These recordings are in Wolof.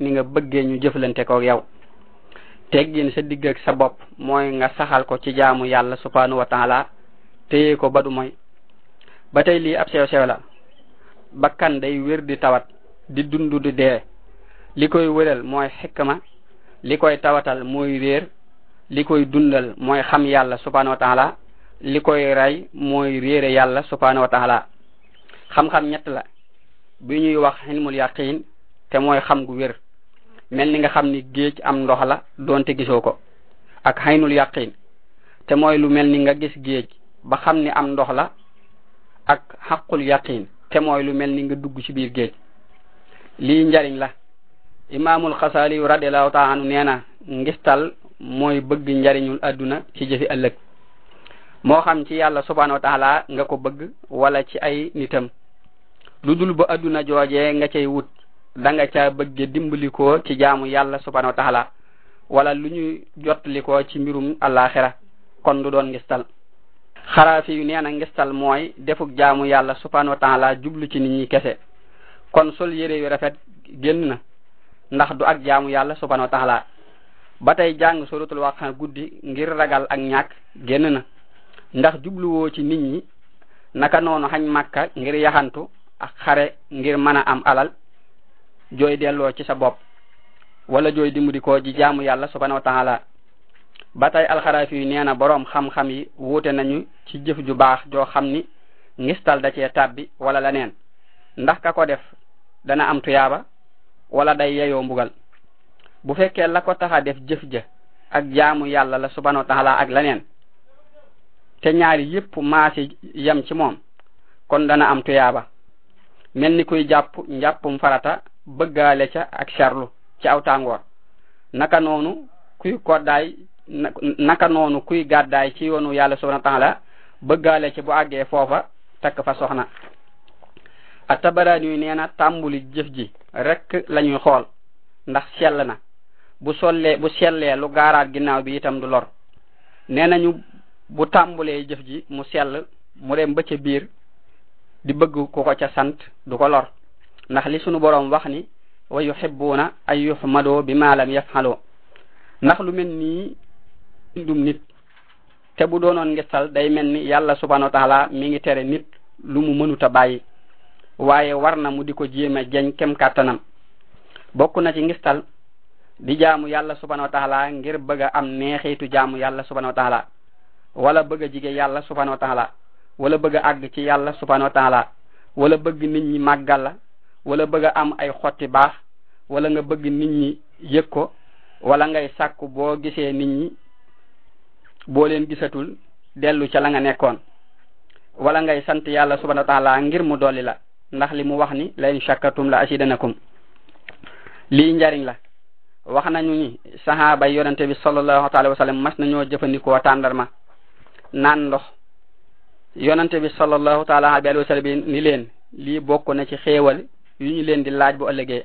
ni nga bëggee ñu jëflante koog yow teggin sa digg ak sa bopp mooy nga saxal ko ci jaamu yàlla subhanahu wa taala téye ko ba du mooy ba tey lii ab sew sew la bakkan day wér di tawat di dund di dee li koy wëral mooy xikma li koy tawatal mooy réer li koy dundal mooy xam yàlla subhanahu wa taala li koy rey mooy réere yàlla subhanahu wa taala xam-xam ñett la bi ñuy wax ilmul yaqin te mooy xam gu wér mel ni nga xam ni géej am ndox la doonte gisoo ko ak xaynul yaqin te mooy lu mel ni nga gis géej ba xam ni am ndox la ak xaqul yaqin te mooy lu mel ni nga dugg ci biir géej lii njariñ la imaamul xasaali radiallahu taala anu nee na ngistal mooy bëgg njariñul àdduna ci jëfi ëllëg moo xam ci yàlla subhanahu wa taala nga ko bëgg wala ci ay nitam lu dul ba adduna joojee nga cay wut da nga ca bëgge dimbali ko ci jaamu yàlla subhanahu wa taala wala lu ñu jottali ko ci mbirum àllaaxira kon du doon ngistal xaraafi yu nee na ngistal mooy defuk jaamu yàlla subhanahu wa taala jublu ci nit ñi kese kon sol yére yu rafet génn na ndax du ak jaamu yàlla subhanahu wa taala ba tey jàng suratul waqa guddi ngir ragal ak ñàkk génn na ndax jubluwoo ci nit ñi naka noonu xañ màkka ngir yaxantu ak xare ngir mën a am alal jooy delloo ci sa bopp wala jooy dimbali ko ji jaamu yàlla subhanahu wa taala ba tey alxarafi yu nee na boroom xam-xam yi wuute nañu ci jëf ju baax joo xam ni ngistal da cee tàbbi wala la neen ndax ka ko def dana am tuyaaba wala day yeyoo mbugal bu fekkee la ko tax a def jëf ja ak jaamu yàlla la subhanahu wa taala ak leneen te ñaari yépp maase yam ci moom kon dana am tuyaaba mel ni kuy jàpp njàppum farata bëggaale ca ak charlu ci aw tàngoor naka noonu kuy koddaay naka noonu kuy gàddaay ci yoonu yàlla subhanahu wa taala bëggaale ci bu àggee foofa takk fa soxna a tabaraani yu nee na tàmbuli jëf ji rekk lañuy xool ndax sell na bu sollee bu sellee lu gaaraat ginnaaw bi itam du lor nee nañu bu tàmbulee jëf ji mu sell mu dem ba ca biir di bëgg ku ko ca sant du ko lor ndax li sunu boroom wax ni wa yuhibbuuna an yuhmadoo bi ma lam yafaloo ndax lu mel nii dum nit te bu doonoon ngistal day mel ni yàlla subhanahu wa taala mi ngi tere nit lu mu mënuta bàyyi waaye war na mu di ko jéem a jeñ kem kàttanam bokk na ci ngistal di jaamu yàlla subhanahu wa taala ngir bëgg a am neexiitu jaamu yàlla subhanahu wa taala wala bëgg a jige yàlla subhanahu wa taala wala bëgg a àgg ci yàlla subhanahu wa taala wala bëgg nit ñi màggal la wala bëgg a am ay xotti baax wala nga bëgg nit ñi yëg ko wala ngay sàkku boo gisee nit ñi boo leen gisatul dellu ca la nga nekkoon wala ngay sant yàlla subhanahu wa taala ngir mu dolli la ndax li mu wax ni la in shakkartum la asidanakum lii njariñ la wax nañu ni sahaaba yonente bi sallallahu taala wa sallam mas nañoo jëfandikoo tàndarma naan ndox yonente bi sallallahu taala alayhi wa sallam ni leen lii bokk na ci xéewal yu ñu leen di laaj bu ëllëgee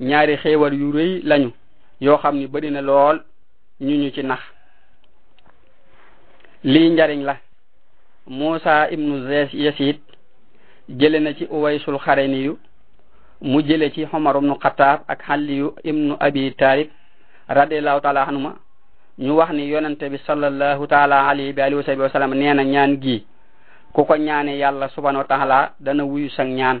ñaari xéewal yu rëy lañu yoo xam ni bari na lool ñu ñu ci nax lii njariñ la Muusa ibnu Yasid jële na ci Uwaysul Xaraniyu mu jële ci Omar ibnu Xataab ak Xaliyu ibnu Abi Taalib radiallahu taala anhuma ñu wax ni yonente bi sallallahu taala alayhi bi alihi wa sahbihi wa sallam nee na ñaan gi ku ko ñaane yàlla subhanahu wa taala dana wuyu sang ñaan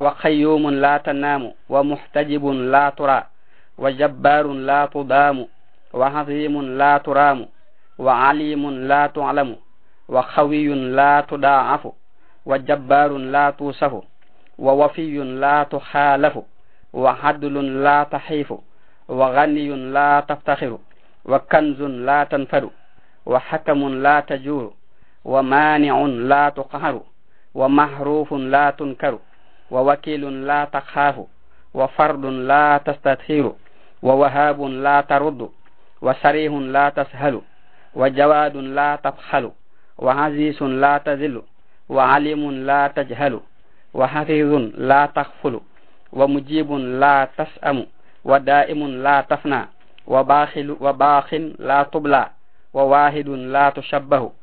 وخيوم لا تنام ومحتجب لا ترى وجبار لا تضام وعظيم لا ترام وعليم لا تعلم وخوي لا تضاعف وجبار لا توصف ووفي لا تخالف وعدل لا تحيف وغني لا تفتخر وكنز لا تنفر وحكم لا تجور ومانع لا تقهر ومحروف لا تنكر ووكيل لا تخاف وفرد لا تستثير ووهاب لا ترد وصريح لا تسهل وجواد لا تبخل وعزيز لا تزل وعليم لا تجهل وحفيظ لا تغفل ومجيب لا تسأم ودائم لا تفنى وباخل وباخ لا تبلى وواحد لا تشبه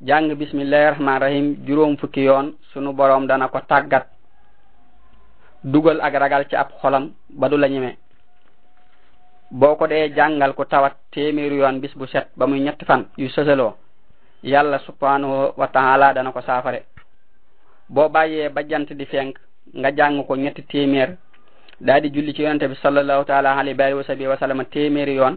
jàng bismillahi rahman rahim juróom fukki yoon sunu boroom dana ko tàggat dugal ak ragal ci ab xolam ba du la ñeme boo ko dee jàngal ku tawat téeméeru yoon bis bu set ba muy ñetti fan yu sësaloo yàlla subhanahu wa taala dana ko saafare boo bàyyee ba jant di fenk nga jàng ko ñetti téeméer daal di julli ci yonente bi sallallahu taala alayhi wa sahbihi wa sallam téeméeri yoon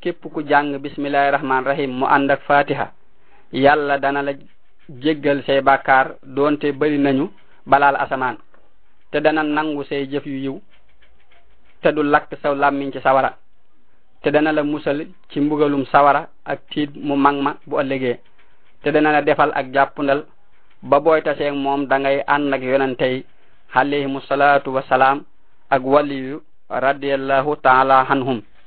képp ku jàng bismillahi rahman rahim mu ànd ak fatiha yàlla dana la jéggal say bàkkaar doonte bari nañu balaal asamaan te dana nangu say jëf yu yiw te du lakk sa làmmiñ ci sawara te dana la musal ci mbugalum sawara ak tiit mu mag ma bu ëllëgee te dana la defal ak jàppundal ba booy taseeg moom da ngay ànd ak yonentey alayhimu salaatu wasalaam ak waliyu radiallahu taala anhum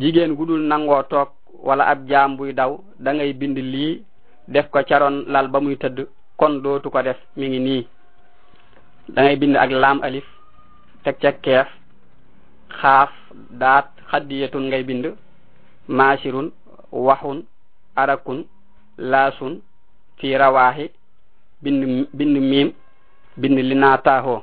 jigéen gu dul nangoo toog wala ab jaam buy daw da ngay bind lii def ko caroon lal ba muy tëdd kon dootu ko def mi ngi nii da ngay bind ak laam alif teg ca keef xaaf daat xaddiyatun ngay bind maasirun waxun arakun laasun fi rawaaxi bind bind miim bind li naa taaxoo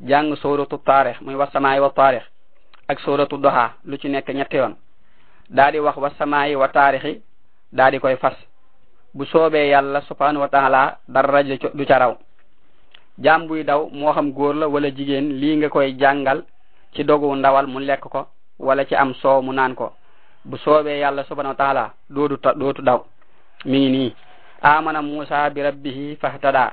jàng sóoratu taarix muy wa samaayi wa taarix ak sóoratu doxaa lu ci nekk ñetti yoon daa di wax wa samaayi wa taarixi daa di koy fas bu soobee yàlla subhanahu wa taala dara du ca raw jaam buy daw moo xam góor la wala jigéen lii nga koy jàngal ci dogu ndawal mu lekk ko wala ci am soow mu naan ko bu soobee yàlla subhanahu wa taala dootu dootu daw mi ngi nii amana musa bi rabbihi fahtada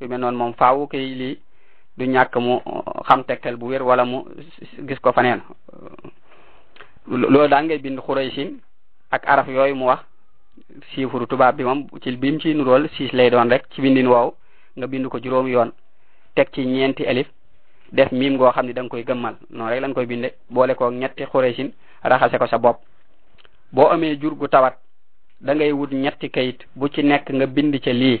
yu mel noonu moom faawu kay lii du ñàkk mu xam tegtal bu wér wala mu gis ko faneen loolu daan ngay bind xuraysin ak araf yooyu mu wax siifuru tubaab bi moom ci bi mu ciy nurool siis lay doon rek ci bindin woow nga bind ko juróom yoon teg ci ñeenti alif def miim goo xam ne da nga koy gëmmal noonu rek lañ koy binde boole ko ñetti xuraysin raxase ko sa bopp boo amee jur gu tawat da ngay wut ñetti kayit bu ci nekk nga bind ca lii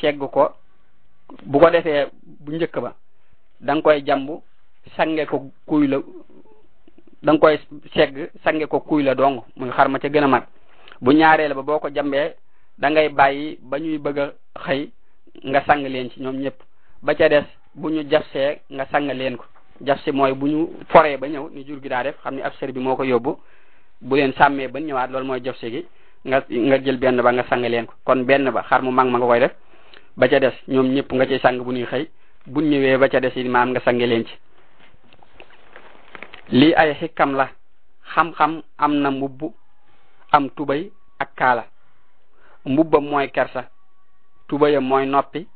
segg ko bu ko defee bu njëkk ba da nga koy jàmb sange ko kuy la da nga koy segg sange ko kuy la dong muy xar ma ca gën a mag bu ñaareel ba boo ko jambee da ngay bàyyi ba ñuy bëgg a xëy nga sang leen ci ñoom ñëpp ba ca des bu ñu jafsee nga sang leen ko jafsi mooy bu ñu foree ba ñëw ni jur gi daa def xam ni ab sër bi moo ko yóbbu bu leen sàmmee ba ñëwaat loolu mooy jafsi gi nga nga jël benn ba nga sang leen ko kon benn ba xar mu mag ma nga koy def ba ca des ñoom ñëpp nga ciy sang bu ñuy xëy bu ñëwee ba ca des yi maam nga sang leen ci lii ay xikkam la xam-xam am na mbubb am tubay ak kaala mbubbam mooy kersa tubayam mooy noppi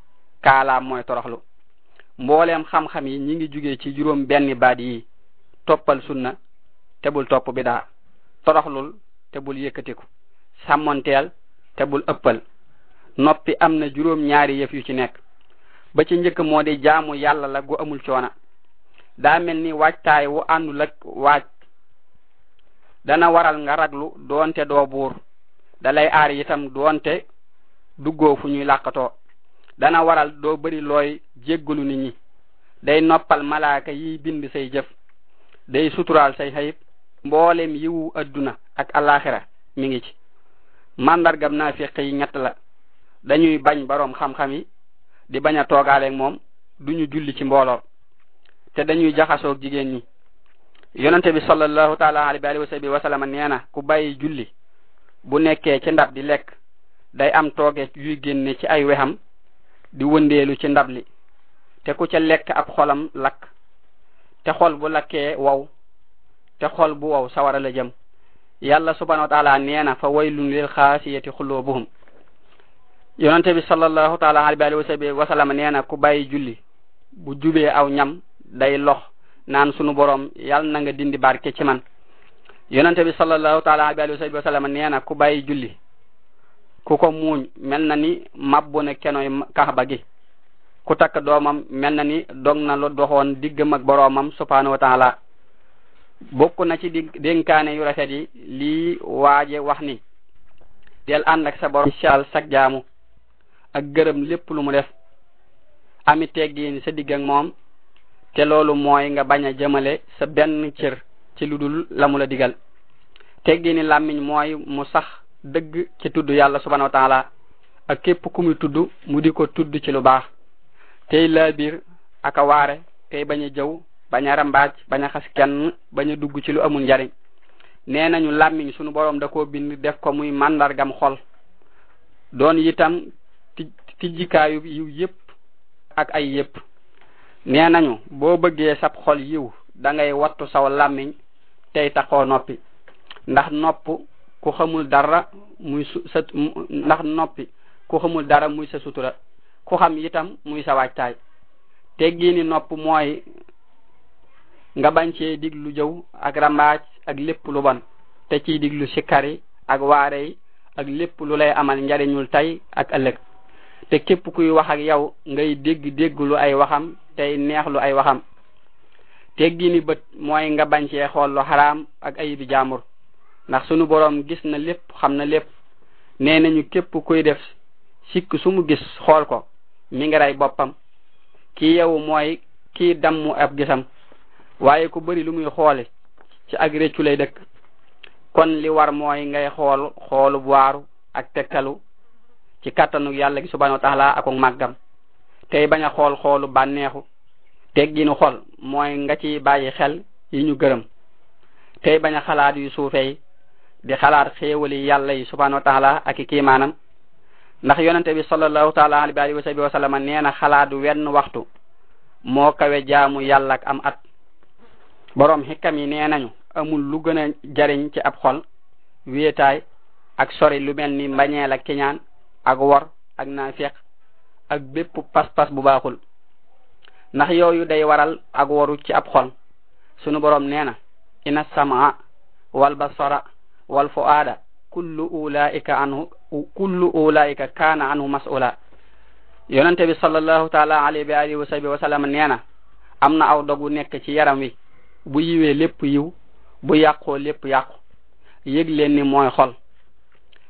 kaalaam mooy toroxlu mbooleem xam-xam yi ñi ngi jugee ci juróom benn baat yi toppal sunna te bul topp bidaa toroxlul te bul yëkkatiku sàmmonteel te bul ëppal noppi am na juróom ñaari yëf yu ci nekk ba ci njëkk moo di jaamu yàlla la gu amul coona daa mel ni waajtaay wu àndul ak waaj dana waral nga raglu doonte doo buur dalay aar itam doonte duggoo fu ñuy làqatoo dana waral doo bari looy jéggalu nit ñi day noppal malaaka yi bind say jëf day suturaal say xayib mboolem yiwu adduna ak alaxira mi ngi ci màndargam naafiq yi ñett la dañuy bañ boroom xam-xam yi di bañ a toogaaleeg moom duñu julli ci mbooloo te dañuy jaxasoog jigéen ñi yonente bi sallallahu taala alayhi wa sahbihi wa sallam nee na ku bàyyi julli bu nekkee ci ndab di lekk day am tooge yuy génne ci ay wexam di wëndeelu ci ndab li te ku ca lekk ab xolam lakk te xol bu lakkee wow te xol bu wow sawara la jëm yàlla subhanahu wa taala nee na fa waylun lil xaasiyati xuloobuhum yonente bi sallallahu taala alayhi wa sahbihi wa sallam nee na ku bàyyi julli bu jubee aw ñam day lox naan sunu borom yàlla na nga dindi barke ci man yonente bi sallallahu taala alayhi wa sahbihi wa sallam nee na ku bàyyi julli ku ko muuñ mel na ni mabbu na kenoy kaxba gi ku takk doomam mel na ni dog na lu doxoon diggam ak boroomam subhanahu wa taala bokk na ci di dénkaane yu rafet yi lii waaje wax ni del ànd ak sa borom sal sag jaamu ak gërëm lépp lu mu def ami teggiin sa digg ak moom te loolu mooy nga bañ a jëmale sa benn cër ci lu dul la mu la digal teggiini làmmiñ mooy mu sax dëgg ci tudd yàlla subhanahu wa taala ak képp ku muy tudd mu di ko tudd ci lu baax tey laabir ak a waare tey bañ a jëw bañ a rambaaj bañ a xas kenn bañ a dugg ci lu amul njariñ nee nañu làmmiñ sunu boroom da koo bind def ko muy màndargam xol doon itam ti tijjikaayu yiw yépp ak ay yépp nee nañu boo bëggee sab xol yiw da ngay wattu saw làmmiñ tey taxoo noppi ndax nopp ku xamul dara muy su sa ndax noppi ku xamul dara muy sa sutura ku xam itam muy sa waajtaay teggiini nopp mooy nga bañ cee diglu jëw ak rambaaj ak lépp lu bon te ciy diglu sikkari ak waare yi ak lépp lu lay amal njariñul tey ak ëllëg te képp kuy wax ak yow ngay dégg dégg lu ay waxam tey neex lu ay waxam teggini bët mooy nga bañ cee xool lu xaraam ak ayibi jaamur ndax sunu boroom gis na lépp xam na lépp nee nañu képp kuy def sikk su mu gis xool ko mi ngi rey boppam ki yewu mooy kii dammu ab gisam waaye ku bari lu muy xoole ci ak réccu lay dëkk kon li war mooy ngay xool xoolu waaru ak tegtalu ci kàttanu yàlla gi subhanahu wa taala ak màggam tey bañ a xool xoolu bànneexu tegginu xol mooy nga ci bàyyi xel yi ñu gërëm tey bañ a xalaat yu suufey di xalaat xéewali yàlla yi subhanahu wa taala ak i kiimaanam ndax yonente bi sallallahu taala alayhi wa sahbihi wa sallam nee na xalaat wenn waxtu moo kawe jaamu yàlla ak am at boroom xikam yi nee nañu amul lu gën a jariñ ci ab xol wéetaay ak sori lu mel ni mbañeel ak kiñaan ak wor ak naafeq ak bépp pas-pas bu baaxul ndax yooyu day waral ak waru ci ab xol sunu boroom nee na ina samaa wal basara wal fuaada kullu ulaika anhu kullu ulaika kaana anhu mas'ula yonente bi sallallahu taala alayhi wa alihi wa sahbihi wa sallam nee na am na aw dogu nekk ci yaram wi bu yiwee lépp yiw bu yàqoo lépp yàqu yëg leen ni mooy xol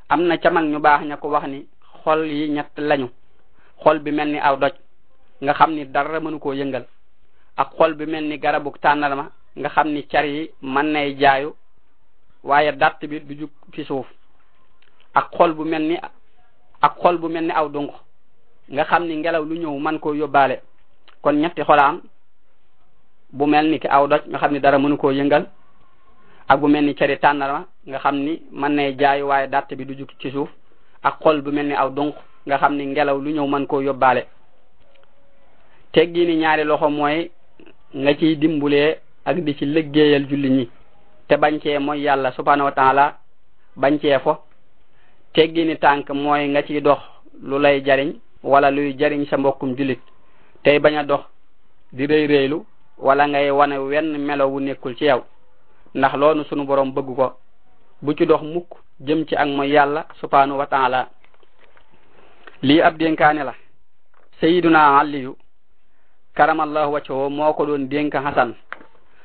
am na ca mag ñu baax ña ko wax ni xol yi ñett lañu xol bi mel ni aw doj nga xam ni dara mënu koo yëngal ak xol bi mel ni garabu tànnarma nga xam ni car yi mën nay jaayu waaye dàtt bi du jug fi suuf ak xol bu mel ni ak xol bu mel ni aw dunq nga xam ni ngelaw lu ñëw man koo yóbbaale kon ñetti xol a am bu mel ni ki aw doj nga xam ni dara mënu koo yëngal ak bu mel ni cari tànnarma nga xam ni mën nay jaayu waaye dàtt bi du jug ci suuf ak xol bu mel ni aw dunq nga xam ni ngelaw lu ñëw mën koo yóbbaale teggi ni ñaari loxo mooy nga ciy dimbulee ak di ci liggéeyal julli ñi te bañ cee mooy yàlla subhanahu wa taala bañ cee fo teggi ni tànk mooy nga ciy dox lu lay jariñ wala luy jariñ sa mbokkum jullit tey bañ a dox di rëy rëylu wala ngay wane wenn melo wu nekkul ci yow ndax loolu sunu borom bëgg ko bu ci dox mukk jëm ci ak mooy yàlla subhanahu wa taala lii ab dénkaane la sayiduna aliyu karamallahu waccahu moo ko doon dénk hasan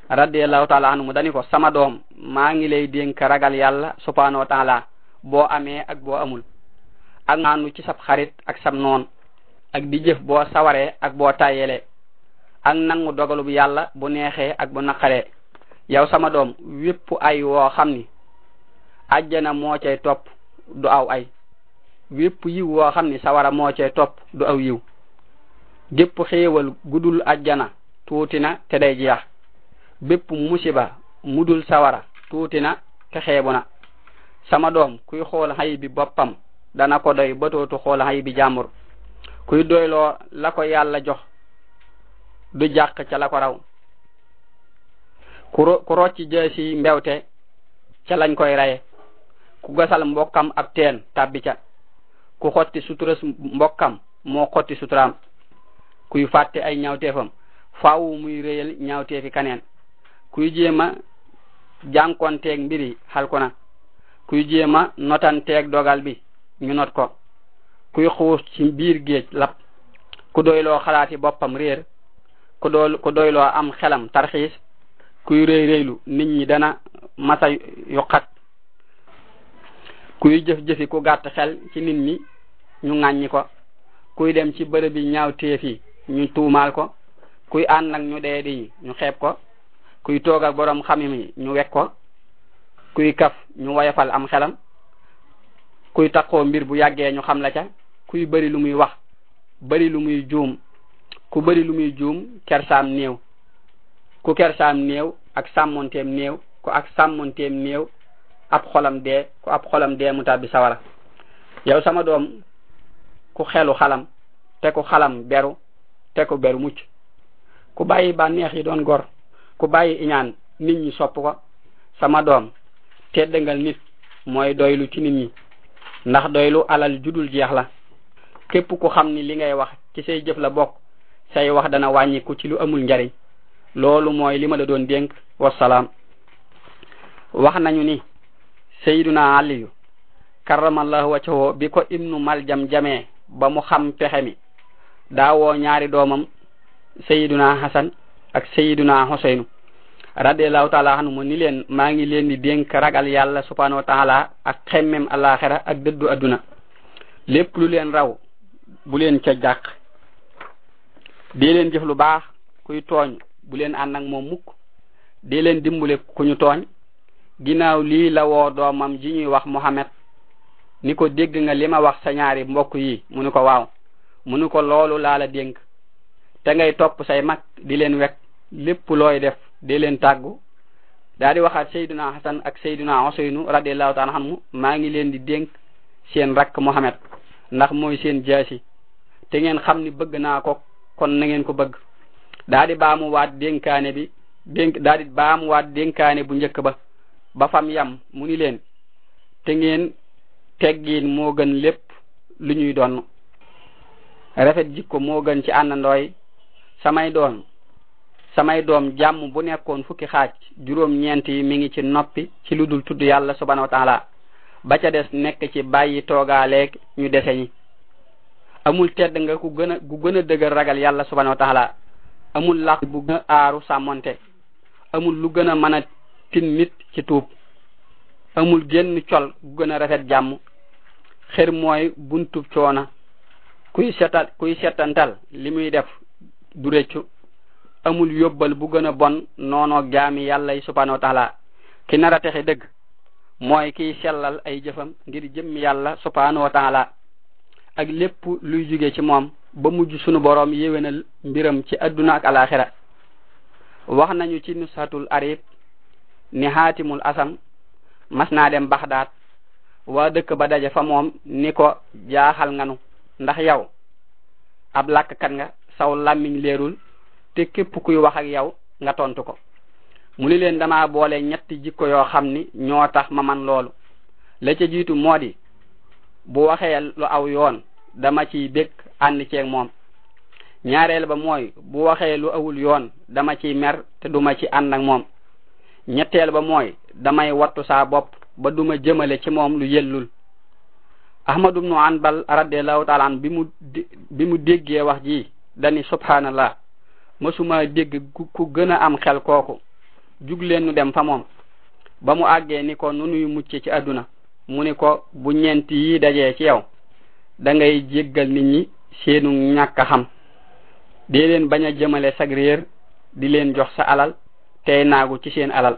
radiallahu taala anhu mu dani ko sama doom maa ngi lay dénk ragal yàlla subhanahu wa taala boo amee ak boo amul ak maanu ci sab xarit ak sab noon ak di jëf boo sawaree ak boo tàyyelee ak nangu dogalu bu yàlla bu neexee ak bu naqaree yow sama doom wépp ay woo xam ni ajjana moo cay topp du aw ay wépp yiw woo xam ni sawara moo cay topp du aw yiw gépp xéewal gudul ajjana tuuti na te day jeex bépp musiba mudul sawara tuuti na te xeebu na sama doom kuy xool xay bi boppam dana ko doy ba tootu xool xay bi jàmbur kuy doyloo la ko yàlla jox du jàq ca la ko raw ku rocci jësi mbewte ca lañ koy raye ku gasal mbokkam ab teen tàbbi ca ku xotti suturas mbokkam moo xotti suturaam kuy fàtte ay ñaawteefam faawu muy réyal ñaawteefi kaneen kuy jéem a jànkonteeg mbir yi xal ko na kuy jéem a notanteeg dogal bi ñu not ko kuy xuus ci biir géej lap ku doyloo xalaati boppam réer ku dool ku doyloo am xelam tarxiis kuy rëy rëylu nit ñi dana masa yuqat kuy jëf jëfi ku gàtt xel ci nit ñi ñu ŋàññi ko kuy dem ci bërëb yi ñaaw téef yi ñu tuumaal ko kuy ànd nag ñu dee di ñu xeeb ko kuy toog ak borom xamim yi ñu wekk ko kuy kaf ñu woyofal am xelam kuy takkoo mbir bu yàggee ñu xam la ca kuy bëri lu muy wax bari lu muy juum ku bari lu muy juum kersaam néew ku kersaam néew ak sàmmonteem néew ku ak sàmmonteem néew ab xolam dee ku ab xolam dee mu tàbbi sawara yow sama doom ku xelu xalam te ku xalam beru te ku beru mucc ku bàyyi bànneex yi doon gor ku bàyyi iñaan nit ñi sopp ko sama doom teddangal nit mooy doylu ci nit ñi ndax doylu alal judul jeex la képp ku xam ni li ngay wax ci say jëf la bokk say wax dana wàññiku ci lu amul njariñ loolu mooy li ma la doon dénk wasalaam wax nañu ni sayyiduna aliyu karamallahu wajhahu bi ko ibnu maljam jamee ba mu xam pexe mi daawoo ñaari doomam sayiduna hasan ak sayiduna hoseynu radiallahu taala anhu mu ni leen maa ngi leen di dénk ragal yàlla subhanahu wa taala ak xemmem alaxira ak dëddu adduna lépp lu leen raw bu leen ca jàq dee leen jëf lu baax kuy tooñ bu leen ànd ak moom mukk dee leen dimbale ku ñu tooñ ginnaaw lii la woo doomam ji ñuy wax Muhammad ni ko dégg nga li ma wax sa ñaari mbokk yi mu ni ko waaw mu ni ko loolu laa la dénk te ngay topp say mag di leen wekk lépp looy def di leen tàggu daa di waxaat Seydina Hasan ak Seydina Useynu radiallahu taala anhu maa ngi leen di dénk seen rakk Muhammad ndax mooy seen jaasi te ngeen xam ni bëgg naa ko kon na ngeen ko bëgg daa di baamu waat dénkaane bi dénk daal di baamuwaat dénkaane bu njëkk ba ba fam yam mu ni leen te ngeen teggiin moo gën lépp lu ñuy doon rafet jikko moo gën ci àndandooy samay doom samay doom jàmm bu nekkoon fukki xaaj juróom ñeent yi mi ngi ci noppi ci lu dul tudd yàlla subhanahu wa taala ba ca des nekk ci bàyyi toogaaleeg ñu dese ñi amul tedd nga ku gën a gu gën a dëgër ragal yàlla subhanahu wa taala amul làq bu gën a aaru sàmmonte amul lu gën a mën a tin nit ci tuub amul génn col gu gën a rafet jàmm xër mooy buntub coona kuy setal kuy setantal li muy def du rëccu amul yóbbal bu gën a bon noonoo jaami yàlla yi subhanahu wa taala ki nar a texe dëgg mooy kiy sellal ay jëfam ngir jëmm yàlla subhanahu wa taala ak lépp luy jóge ci moom ba mujj sunu boroom yéwénal mbiram ci adduna ak alaxira wax nañu ci nusatul arib ni xaatimul asam mas naa dem baxdaat waa dëkk ba daje fa moom ni ko jaaxal nga nu ndax yow ab làkkat nga saw làmmiñ leerul te képp kuy wax ak yow nga tontu ko mu ni leen dama boole ñetti jikko yoo xam ni ñoo tax ma man loolu la ca jiitu moo di bu waxee lu aw yoon dama ciy bég ànd ceeg moom ñaareel ba mooy bu waxee lu awul yoon dama ciy mer te duma ci ànd ak moom ñetteel ba mooy damay wattu saa bopp ba duma jëmale ci moom lu yellul ahmad ibnu anbal radiallahu taala an bi mu bi mu déggee wax ji dani subhanallah mësuma dégg ku gën a am xel kooku jug leen nu dem fa moom ba mu àggee ni ko nu nuy mucce ci àdduna mu ni ko bu ñeent yi dajee ci yow da ngay jéggal nit ñi seenu ñàkk a xam dee leen bañ a jëmale sag réer di leen jox sa alal tey naagu ci seen alal